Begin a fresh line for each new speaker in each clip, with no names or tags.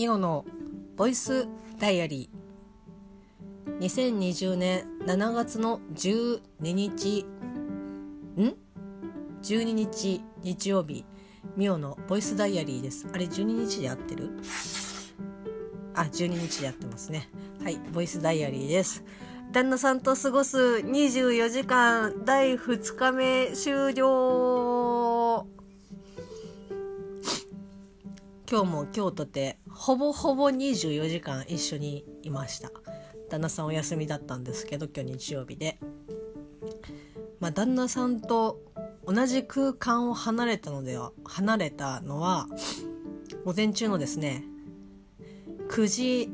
ミオのボイスダイアリー。2020年7月の12日。ん ?12 日日曜日。ミオのボイスダイアリーです。あれ12日で合ってる？あ12日でやってますね。はいボイスダイアリーです。旦那さんと過ごす24時間第2日目終了。今日も今日とてほぼほぼ24時間一緒にいました。旦那さんお休みだったんですけど今日日曜日で。まあ旦那さんと同じ空間を離れたのでは離れたのは午前中のですね9時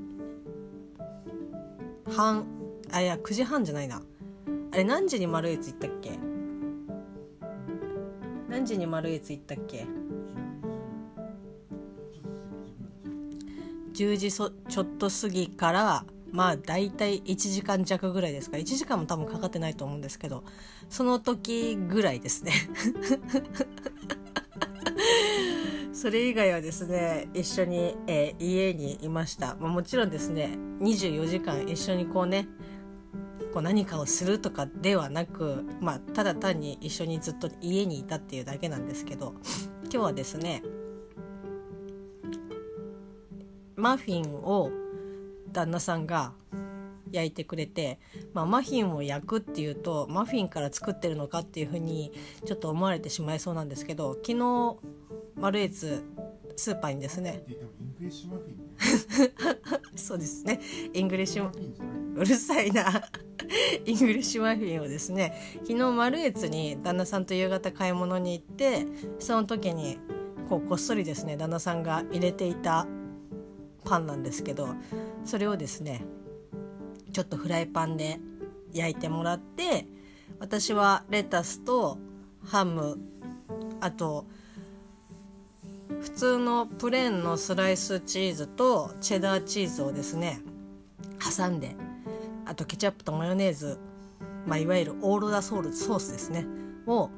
半あいや9時半じゃないな。あれ何時に丸越行ったっけ？何時に丸越行ったっけ？10時そちょっと過ぎからまあ大体1時間弱ぐらいですか。1時間も多分かかってないと思うんですけどその時ぐらいですね。それ以外はですね一緒に、えー、家にいました、まあ、もちろんですね24時間一緒にこうねこう何かをするとかではなく、まあ、ただ単に一緒にずっと家にいたっていうだけなんですけど今日はですねマフィンを旦那さんが焼いてくれて、まあ、マフィンを焼くっていうとマフィンから作ってるのかっていうふうにちょっと思われてしまいそうなんですけど昨日マルエツスーパーにですね。そうですね。イングリッシュうるさいな。イングリッシュマフィンをですね昨日マルエツに旦那さんと夕方買い物に行ってその時にこうこっそりですね旦那さんが入れていたパンなんですけどそれをですねちょっとフライパンで焼いてもらって私はレタスとハムあと普通のプレーンのスライスチーズとチェダーチーズをですね挟んであとケチャップとマヨネーズ、まあ、いわゆるオーロラソールソースですねを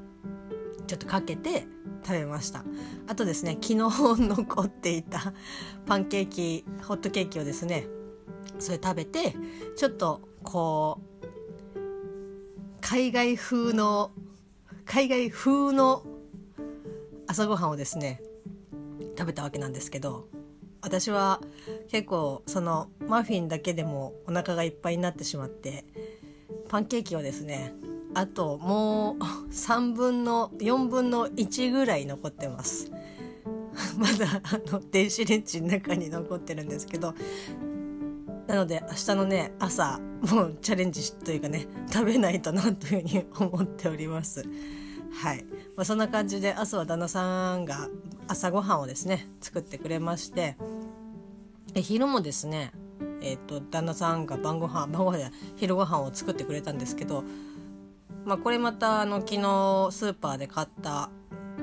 ちょっとかけて食べました。あとですね昨日残っていた パンケーキホットケーキをですねそれ食べてちょっとこう海外風の海外風の朝ごはんをですね食べたわけなんですけど私は結構そのマフィンだけでもお腹がいっぱいになってしまってパンケーキをですねあともう3分の4分の1ぐらい残ってます。まだあの電子レンジの中に残ってるんですけど。なので明日のね朝もうチャレンジというかね食べないとなというふうに思っております。はい、まあ、そんな感じで朝は旦那さんが朝ごはんをですね作ってくれまして。で昼もですねえーと、旦那さんが晩ご飯晩ご飯で昼ご飯を作ってくれたんですけどまあ、これまたあの昨日スーパーで買った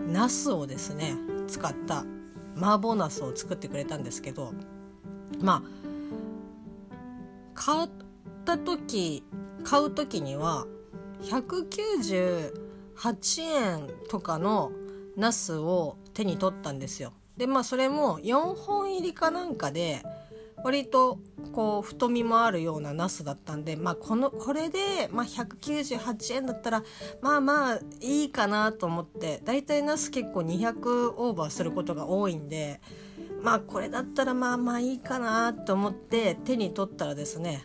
ナスをですね使った麻婆ナスを作ってくれたんですけどまあ買った時買う時には198円とかのナスを手に取ったんですよ。でまあそれも4本入りかなんかで割とこう太みもあるようなナスだったんで、まあ、このこれで、まあ、198円だったらまあまあいいかなと思って大体ナス結構200オーバーすることが多いんでまあこれだったらまあまあいいかなと思って手に取ったらですね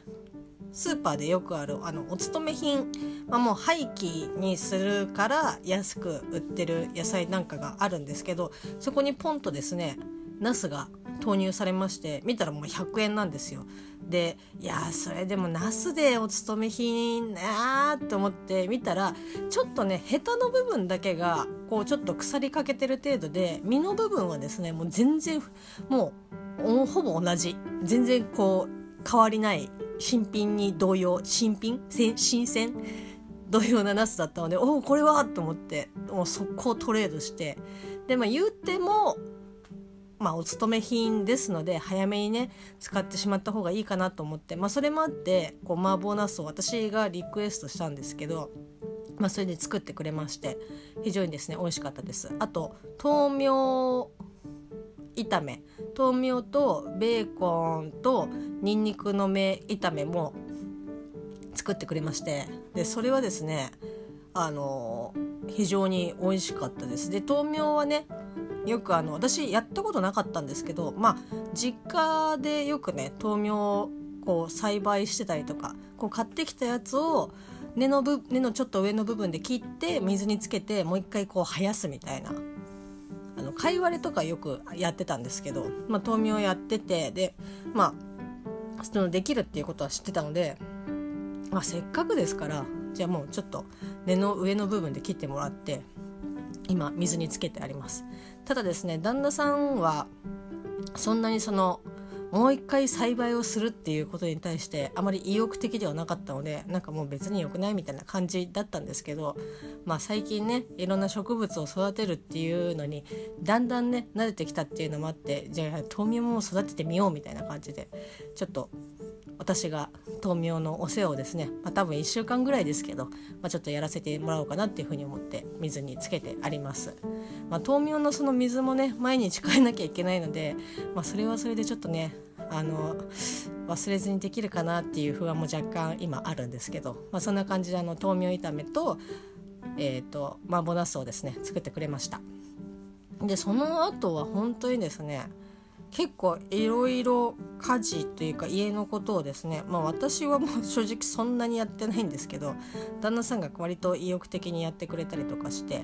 スーパーでよくあるあのお勤め品、まあ、もう廃棄にするから安く売ってる野菜なんかがあるんですけどそこにポンとですねナスが投入されまして見たらもう100円なんですよ。でいやそれでもナスでお勤め品なーって思って見たらちょっとねヘタの部分だけがこうちょっと腐りかけてる程度で身の部分はですねもう全然もうほぼ同じ全然こう変わりない新品に同様新品新鮮同様なナスだったのでおおこれはと思ってもう速攻トレードしてでまあ言うてもまあ、お勤め品ですので早めにね使ってしまった方がいいかなと思って、まあ、それもあってこう麻婆茄子を私がリクエストしたんですけど、まあ、それで作ってくれまして非常にですね美味しかったです。あと豆苗炒め豆苗とベーコンとにんにくの芽炒めも作ってくれましてでそれはですねあの非常に美味しかったです。で豆苗はねよくあの私やったことなかったんですけどまあ実家でよくね豆苗をこう栽培してたりとかこう買ってきたやつを根の部根のちょっと上の部分で切って水につけてもう一回こう生やすみたいなあの貝割れとかよくやってたんですけど、まあ、豆苗やっててでまあそのできるっていうことは知ってたので、まあ、せっかくですからじゃあもうちょっと根の上の部分で切ってもらって今水につけてあります。ただですね旦那さんはそんなにそのもう一回栽培をするっていうことに対してあまり意欲的ではなかったのでなんかもう別に良くないみたいな感じだったんですけど、まあ、最近ねいろんな植物を育てるっていうのにだんだんね慣れてきたっていうのもあってじゃあ豆苗も育ててみようみたいな感じでちょっと私が豆苗のお世話をですね、まあ、多分1週間ぐらいですけど、まあ、ちょっとやらせてもらおうかなっていうふうに思って水につけてあります、まあ、豆苗のその水もね毎日変えなきゃいけないので、まあ、それはそれでちょっとねあの忘れずにできるかなっていう不安も若干今あるんですけど、まあ、そんな感じであの豆苗炒めと,、えーと、麻婆ナスをですね作ってくれました。でその後は本当にですね結構いろいろ家事というか家のことをですねまあ私はもう 正直そんなにやってないんですけど旦那さんが割と意欲的にやってくれたりとかして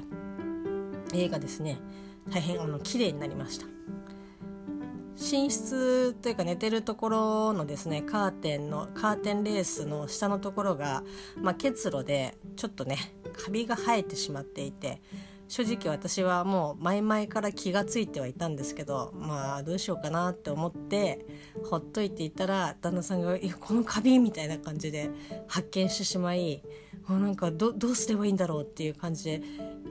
家がですね大変あの綺麗になりました。寝室というか寝てるところのですねカーテンのカーテンレースの下のところが、まあ、結露でちょっとねカビが生えてしまっていて正直私はもう前々から気が付いてはいたんですけどまあどうしようかなって思ってほっといていたら旦那さんが「いやこのカビ」みたいな感じで発見してしまいもうなんかどうすればいいんだろうっていう感じで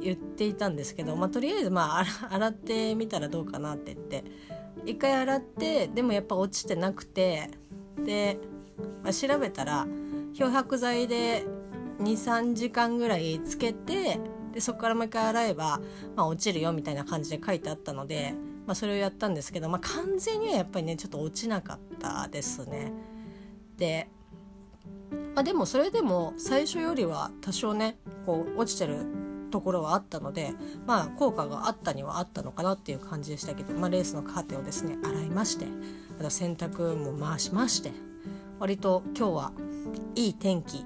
言っていたんですけど、まあ、とりあえずまあ洗ってみたらどうかなって言って一回洗ってでもやっぱ落ちてなくてで、まあ、調べたら漂白剤で23時間ぐらいつけてでそこからもう一回洗えば、まあ、落ちるよみたいな感じで書いてあったので、まあ、それをやったんですけど、まあ、完全にはやっぱりねちょっと落ちなかったですね。で、まあ、でもそれでも最初よりは多少ねこう落ちてるところはあったのでまあ効果があったにはあったのかなっていう感じでしたけど、まあ、レースのカーテンをですね洗いましてあと洗濯も回しまして割と今日はいい天気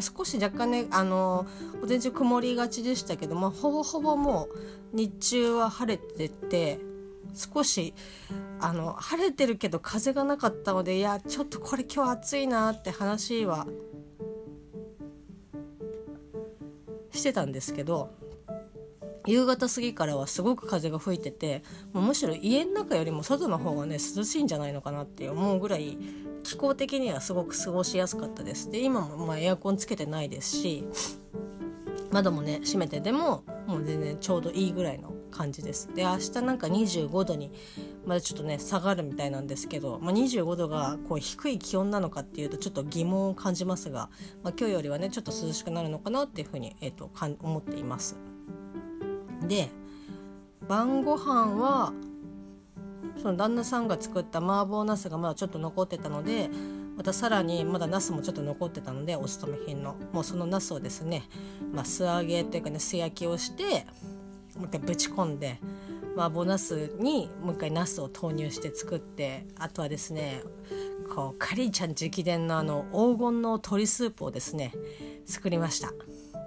少し若干ねあの午前中曇りがちでしたけど、まあ、ほぼほぼもう日中は晴れてて少しあの晴れてるけど風がなかったのでいやちょっとこれ今日暑いなって話はしてたんですけど夕方過ぎからはすごく風が吹いててもうむしろ家の中よりも外の方がね涼しいんじゃないのかなって思うぐらい気候的にはすごく過ごしやすかったです。で今もまエアコンつけてないですし窓もね閉めてでももう全然ちょうどいいぐらいの感じです。で明日なんか25度にまだちょっとね下がるみたいなんですけど、まあ、25度がこう低い気温なのかっていうとちょっと疑問を感じますが、まあ、今日よりはねちょっと涼しくなるのかなっていうふうに、えーと、かん思っています。で晩ご飯はその旦那さんが作った麻婆茄子がまだちょっと残ってたのでまたさらにまだ茄子もちょっと残ってたのでお勤め品のもうその茄子をですね、まあ、素揚げというかね素焼きをしてもう一回ぶち込んで麻婆茄子にもう一回茄子を投入して作ってあとはですねこうカリーちゃん直伝のあの黄金の鶏スープをですね作りました。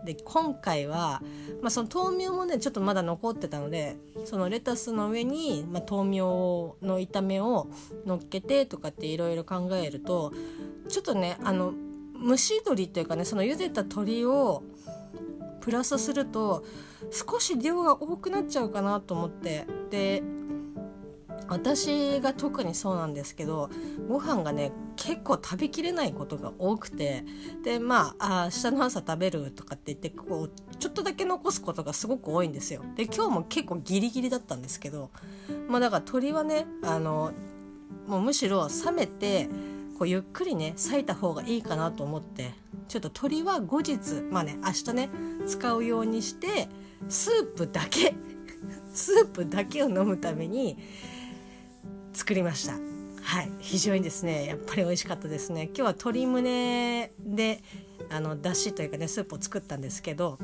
で今回は、まあ、その豆苗もねちょっとまだ残ってたのでそのレタスの上に、まあ、豆苗の炒めを乗っけてとかっていろいろ考えるとちょっとねあの蒸し鶏というかねその茹でた鶏をプラスすると少し量が多くなっちゃうかなと思ってで私が特にそうなんですけどご飯がね結構食べきれないことが多くてでまああ明日の朝食べるとかって言ってこうちょっとだけ残すことがすごく多いんですよ。で今日も結構ギリギリだったんですけどまあだから鶏はねあのもうむしろ冷めてこうゆっくりね裂いた方がいいかなと思ってちょっと鶏は後日まあね明日ね使うようにしてスープだけスープだけを飲むために作りました。はい。非常にですねやっぱり美味しかったですね。今日は鶏胸であのだしというかねスープを作ったんですけど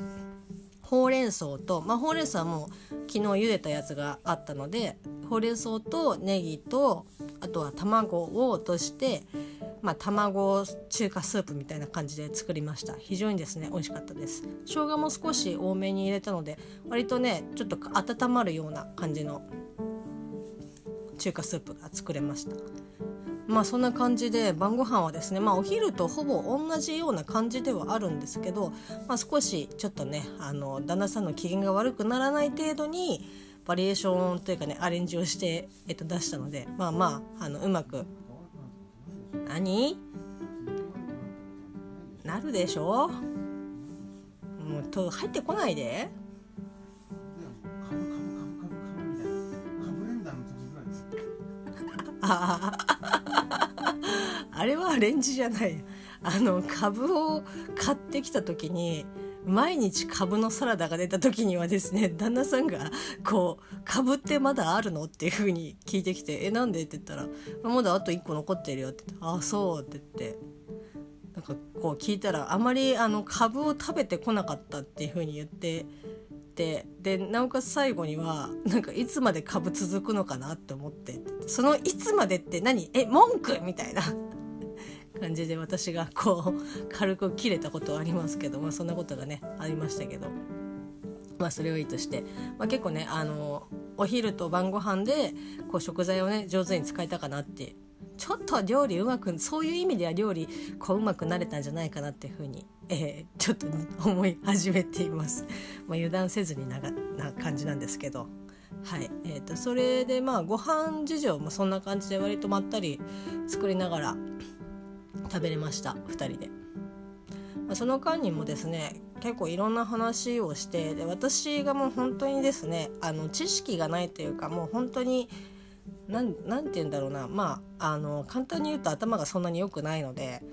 ほうれん草と、まあ、ほうれん草はもう昨日茹でたやつがあったのでほうれん草とネギとあとは卵を落としてまあ、卵中華スープみたいな感じで作りました。非常にですね美味しかったです。生姜も少し多めに入れたので割とねちょっと温まるような感じの中華スープが作れました。まあそんな感じで晩ご飯はですねまあお昼とほぼ同じような感じではあるんですけど、まあ、少しちょっとねあの旦那さんの機嫌が悪くならない程度にバリエーションというかねアレンジをして、えっと、出したのでまあまああのうまく何？なるでしょ？もうと入ってこないで。あれはアレンジじゃないあの株を買ってきた時に毎日株のサラダが出た時にはですね旦那さんがこう「株ってまだあるの?」っていう風に聞いてきて「えなんで?」って言ったら「まだあと1個残ってるよ」って言って「ああそう」って言ってなんかこう聞いたらあまりあの株を食べてこなかったっていう風に言っててでなおかつ最後にはなんかいつまで株続くのかなって思ってその「いつまで」って何？え文句？みたいな。感じで私がこう軽く切れたことはありますけど、まあ、そんなことがねありましたけど。まあそれをいいとして、まあ、結構ねあのお昼と晩ご飯でこう食材をね上手に使えたかなってちょっと料理うまくそういう意味では料理こううまくなれたんじゃないかなっていうふうに、えー、ちょっと思い始めています。まあ、油断せずになな感じなんですけど。はいえーと、とそれでまあご飯事情もそんな感じで割とまったり作りながら食べれました2人で、まあ、その間にもですね結構いろんな話をしてで私がもう本当にですねあの知識がないというかもう本当に何て言うんだろうな。まああの簡単に言うと頭がそんなに良くないので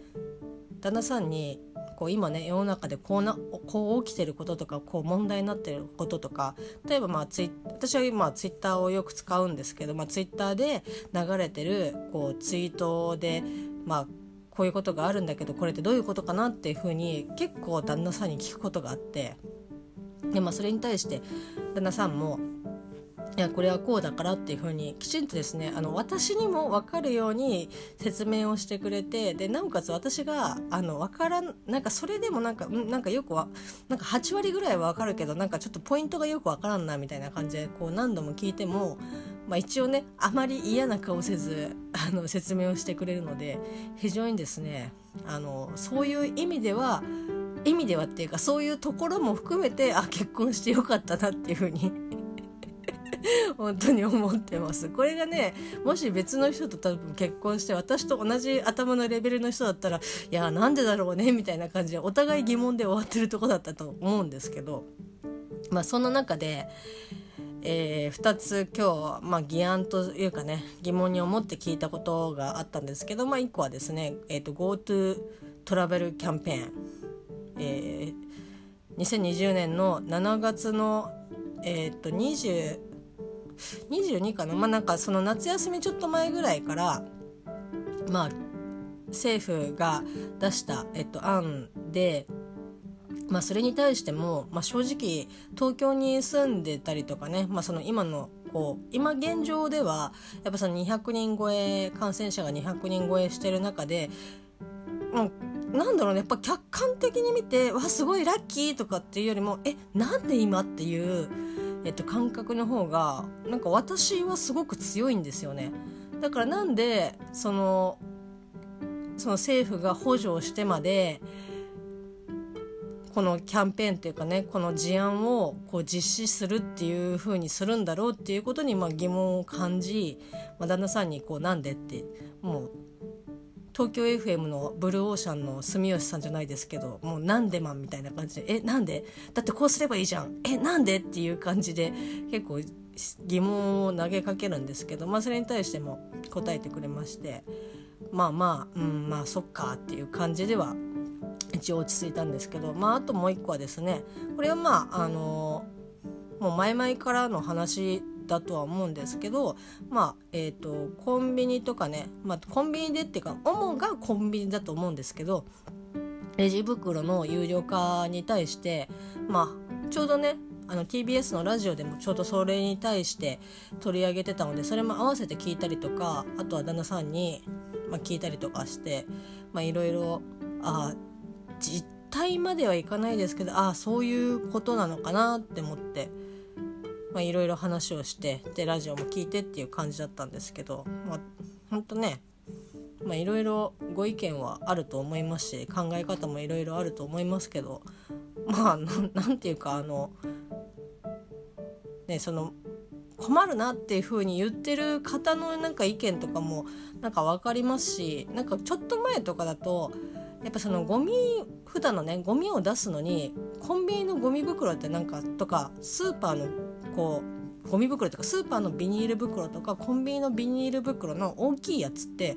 旦那さんにこう今ね世の中でこうなこう起きてることとかこう問題になってることとか例えばまあツイ私は今ツイッターをよく使うんですけど、まあ、ツイッターで流れてるこうツイートでまあこういうことがあるんだけどこれってどういうことかなっていうふうに結構旦那さんに聞くことがあってで、まあ、それに対して旦那さんもいやこれはこうだからっていうふうにきちんとですねあの私にも分かるように説明をしてくれてでなおかつ私があの分からんなんかそれでもなんかなんかよくはなんか8割ぐらいは分かるけどなんかちょっとポイントがよく分からんなみたいな感じでこう何度も聞いてもまあ、一応ねあまり嫌な顔せずあの説明をしてくれるので非常にですねあのそういう意味では意味ではっていうかそういうところも含めてあ結婚してよかったなっていうふうに 本当に思ってます。これがねもし別の人と多分結婚して私と同じ頭のレベルの人だったらいやなんでだろうねみたいな感じでお互い疑問で終わってるとこだったと思うんですけど。まあそんな中でえー、2つ今日、まあ、議案というかね疑問に思って聞いたことがあったんですけど、まあ、1個はですね、えーと、GoTo トラベルキャンペーン、えー、2020年の7月の、えーと、20 22かな。まあなんかその夏休みちょっと前ぐらいからまあ政府が出した、えっと、案でまあ、それに対しても、まあ、正直東京に住んでたりとかね、まあ、その今のこう今現状ではやっぱその200人超え感染者が200人超えしてる中でもうなんだろうねやっぱ客観的に見てわすごいラッキーとかっていうよりもえなんで今っていう、えっと、感覚の方がなんか私はすごく強いんですよね。だからなんでそのその政府が補助をしてまでこのキャンペーンっていうかねこの事案をこう実施するっていう風にするんだろうっていうことにまあ疑問を感じ、まあ、旦那さんにこうなんでってもう東京 FM のブルーオーシャンの住吉さんじゃないですけどもうなんでマンみたいな感じで「えなんで？だってこうすればいいじゃんえなんで?」っていう感じで結構疑問を投げかけるんですけど、まあ、それに対しても答えてくれましてまあまあうんまあそっかっていう感じでは一応落ち着いたんですけど、まあ、あともう一個はですねこれはまああのもう前々からの話だとは思うんですけどまあえっ、ー、とコンビニとかね、まあ、コンビニでっていうか主がコンビニだと思うんですけどレジ袋の有料化に対してまあちょうどねあの TBS のラジオでもちょうどそれに対して取り上げてたのでそれも合わせて聞いたりとかあとは旦那さんに、まあ、聞いたりとかしていろいろあ実態まではいかないですけどああそういうことなのかなって思って。いろいろ話をしてでラジオも聞いてっていう感じだったんですけど、まあ、ほんとねいろいろご意見はあると思いますし考え方もいろいろあると思いますけどまあ何て言うかあのねその困るなっていう風に言ってる方のなんか意見とかもなんか分かりますしなんかちょっと前とかだとやっぱそのゴミ普段のねゴミを出すのにコンビニのゴミ袋ってなんかとかスーパーのこうゴミ袋とかスーパーのビニール袋とかコンビニのビニール袋の大きいやつって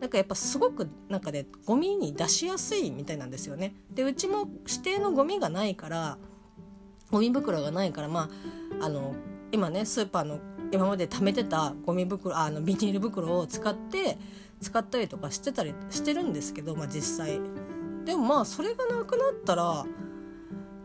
なんかやっぱすごくなんかねゴミに出しやすいみたいなんですよね。でうちも指定のゴミがないからゴミ袋がないからまああの今ねスーパーの今まで貯めてたゴミ袋あのビニール袋を使って使ったりとかしてたりしてるんですけど、まあ、実際でもまあそれがなくなったら、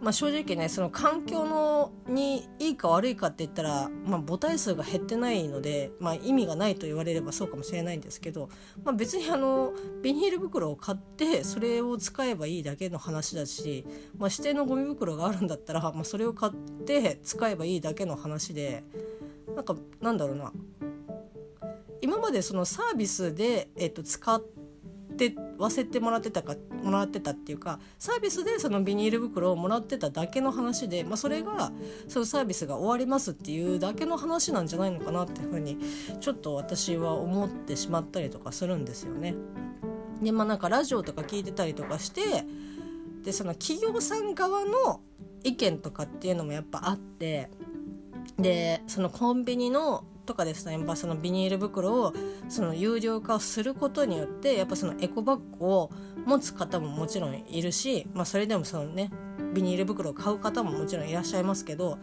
まあ、正直ねその環境のにいいか悪いかって言ったら、まあ、母体数が減ってないので、まあ、意味がないと言われればそうかもしれないんですけど、まあ、別にあのビニール袋を買ってそれを使えばいいだけの話だし、まあ、指定のゴミ袋があるんだったら、まあ、それを買って使えばいいだけの話でなんかなんだろうな。今までそのサービスで、えっと、使ってわせてもらってたかもらってたっていうかサービスでそのビニール袋をもらってただけの話で、まあ、それがそのサービスが終わりますっていうだけの話なんじゃないのかなっていうふうにちょっと私は思ってしまったりとかするんですよね。でまあなんかラジオとか聞いてたりとかしてでその企業さん側の意見とかっていうのもやっぱあってでそのコンビニのとかですねやっぱそのビニール袋をその有料化をすることによってやっぱそのエコバッグを持つ方ももちろんいるし、まあ、それでもそのねビニール袋を買う方ももちろんいらっしゃいますけど、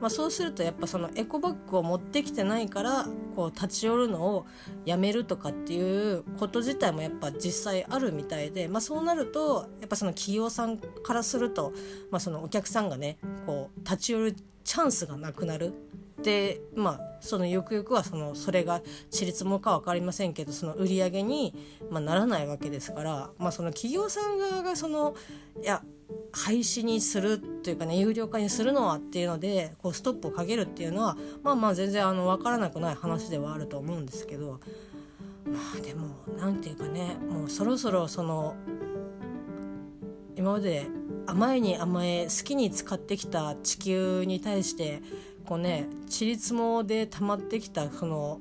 まあ、そうするとやっぱそのエコバッグを持ってきてないからこう立ち寄るのをやめるとかっていうこと自体もやっぱ実際あるみたいで、まあ、そうなるとやっぱその企業さんからすると、まあ、そのお客さんがねこう立ち寄るチャンスがなくなる。でまあそのゆくゆくはそのそれがちりつもか分かりませんけどその売り上げに、まあ、ならないわけですから、まあ、その企業さん側がそのいや廃止にするというかね有料化にするのはっていうのでこうストップをかけるっていうのはまあまあ全然あの分からなくない話ではあると思うんですけどまあでも何て言うかねもうそろそろその今まで甘えに甘え好きに使ってきた地球に対してこうねちりつもで溜まってきたその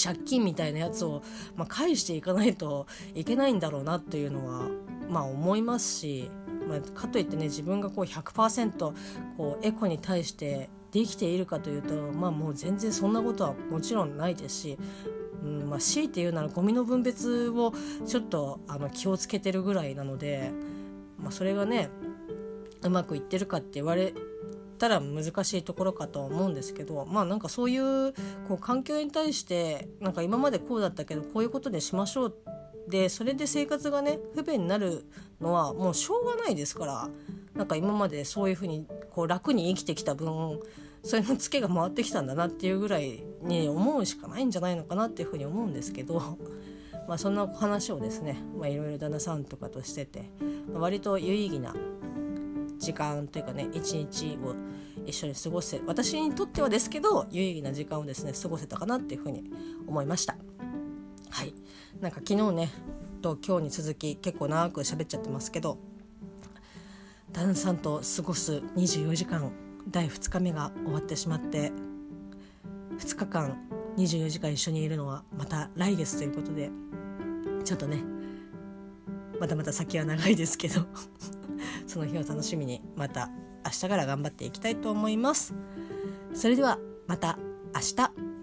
借金みたいなやつを、まあ、返していかないといけないんだろうなっていうのは、まあ、思いますし、まあ、かといってね自分がこう100%こうエコに対してできているかというと、まあ、もう全然そんなことはもちろんないですし、うんまあ、強いて言うならゴミの分別をちょっとあの気をつけてるぐらいなので、まあ、それがねうまくいってるかって言われたら難しいところかとは思うんですけどまあなんかそういうこう環境に対してなんか今までこうだったけどこういうことでしましょうでそれで生活がね不便になるのはもうしょうがないですからなんか今までそういうふうにこう楽に生きてきた分それのツケが回ってきたんだなっていうぐらいに思うしかないんじゃないのかなっていうふうに思うんですけど。まあそんな話をですねいろいろ旦那さんとかとしてて、まあ、割と有意義な時間というかね一日を一緒に過ごせ私にとってはですけど有意義な時間をですね過ごせたかなっていうふうに思いました。はい。なんか昨日ねと今日に続き結構長く喋っちゃってますけど旦那さんと過ごす24時間第2日目が終わってしまって2日間24時間一緒にいるのはまた来月ということでちょっとねまだまだ先は長いですけどその日を楽しみにまた明日から頑張っていきたいと思います。それではまた明日。